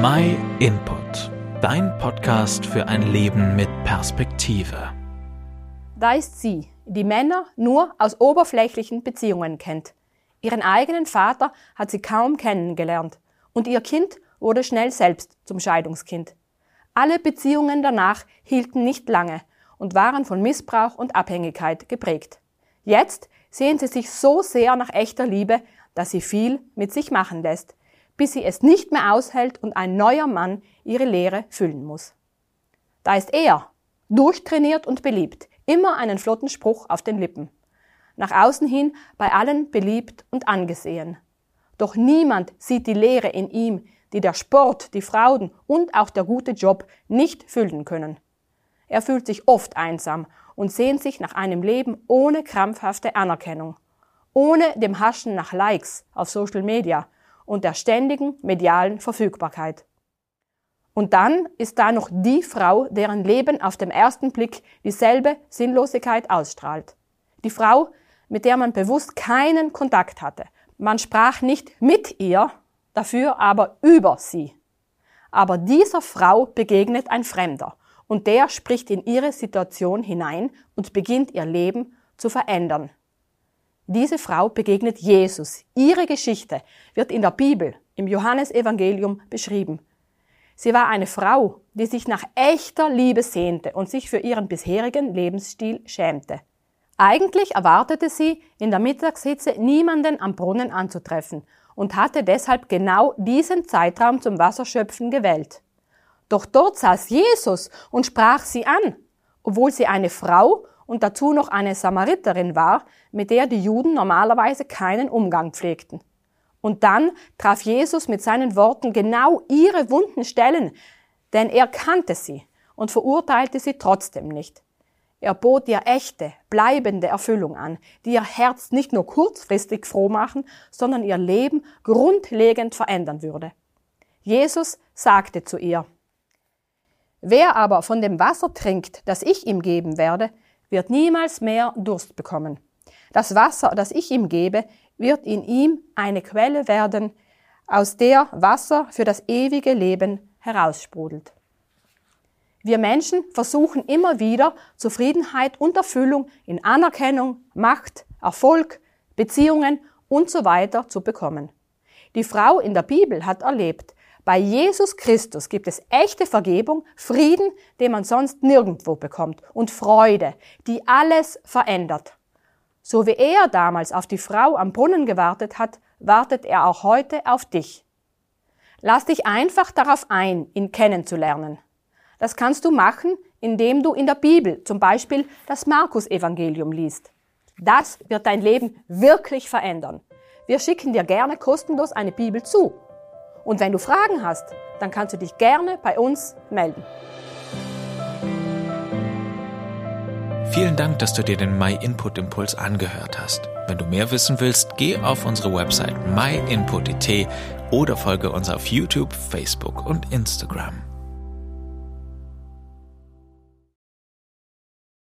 My Input, dein Podcast für ein Leben mit Perspektive. Da ist sie, die Männer nur aus oberflächlichen Beziehungen kennt. Ihren eigenen Vater hat sie kaum kennengelernt und ihr Kind wurde schnell selbst zum Scheidungskind. Alle Beziehungen danach hielten nicht lange und waren von Missbrauch und Abhängigkeit geprägt. Jetzt sehen sie sich so sehr nach echter Liebe, dass sie viel mit sich machen lässt, bis sie es nicht mehr aushält und ein neuer Mann ihre Leere füllen muss. Da ist er, durchtrainiert und beliebt, immer einen flotten Spruch auf den Lippen. Nach außen hin bei allen beliebt und angesehen. Doch niemand sieht die Leere in ihm, die der Sport, die Frauen und auch der gute Job nicht füllen können. Er fühlt sich oft einsam und sehnt sich nach einem Leben ohne krampfhafte Anerkennung, ohne dem Haschen nach Likes auf Social Media und der ständigen medialen Verfügbarkeit. Und dann ist da noch die Frau, deren Leben auf dem ersten Blick dieselbe Sinnlosigkeit ausstrahlt. Die Frau, mit der man bewusst keinen Kontakt hatte. Man sprach nicht mit ihr, dafür aber über sie. Aber dieser Frau begegnet ein Fremder und der spricht in ihre Situation hinein und beginnt ihr Leben zu verändern. Diese Frau begegnet Jesus. Ihre Geschichte wird in der Bibel, im Johannesevangelium beschrieben. Sie war eine Frau, die sich nach echter Liebe sehnte und sich für ihren bisherigen Lebensstil schämte. Eigentlich erwartete sie, in der Mittagshitze niemanden am Brunnen anzutreffen und hatte deshalb genau diesen Zeitraum zum Wasserschöpfen gewählt. Doch dort saß Jesus und sprach sie an, obwohl sie eine Frau und dazu noch eine Samariterin war, mit der die Juden normalerweise keinen Umgang pflegten. Und dann traf Jesus mit seinen Worten genau ihre wunden Stellen, denn er kannte sie und verurteilte sie trotzdem nicht. Er bot ihr echte, bleibende Erfüllung an, die ihr Herz nicht nur kurzfristig froh machen, sondern ihr Leben grundlegend verändern würde. Jesus sagte zu ihr, Wer aber von dem Wasser trinkt, das ich ihm geben werde, wird niemals mehr Durst bekommen. Das Wasser, das ich ihm gebe, wird in ihm eine Quelle werden, aus der Wasser für das ewige Leben heraussprudelt. Wir Menschen versuchen immer wieder Zufriedenheit und Erfüllung in Anerkennung, Macht, Erfolg, Beziehungen und so weiter zu bekommen. Die Frau in der Bibel hat erlebt, bei Jesus Christus gibt es echte Vergebung, Frieden, den man sonst nirgendwo bekommt, und Freude, die alles verändert. So wie er damals auf die Frau am Brunnen gewartet hat, wartet er auch heute auf dich. Lass dich einfach darauf ein, ihn kennenzulernen. Das kannst du machen, indem du in der Bibel zum Beispiel das Markus-Evangelium liest. Das wird dein Leben wirklich verändern. Wir schicken dir gerne kostenlos eine Bibel zu. Und wenn du Fragen hast, dann kannst du dich gerne bei uns melden. Vielen Dank, dass du dir den My Input Impuls angehört hast. Wenn du mehr wissen willst, geh auf unsere Website myinput.it oder folge uns auf YouTube, Facebook und Instagram.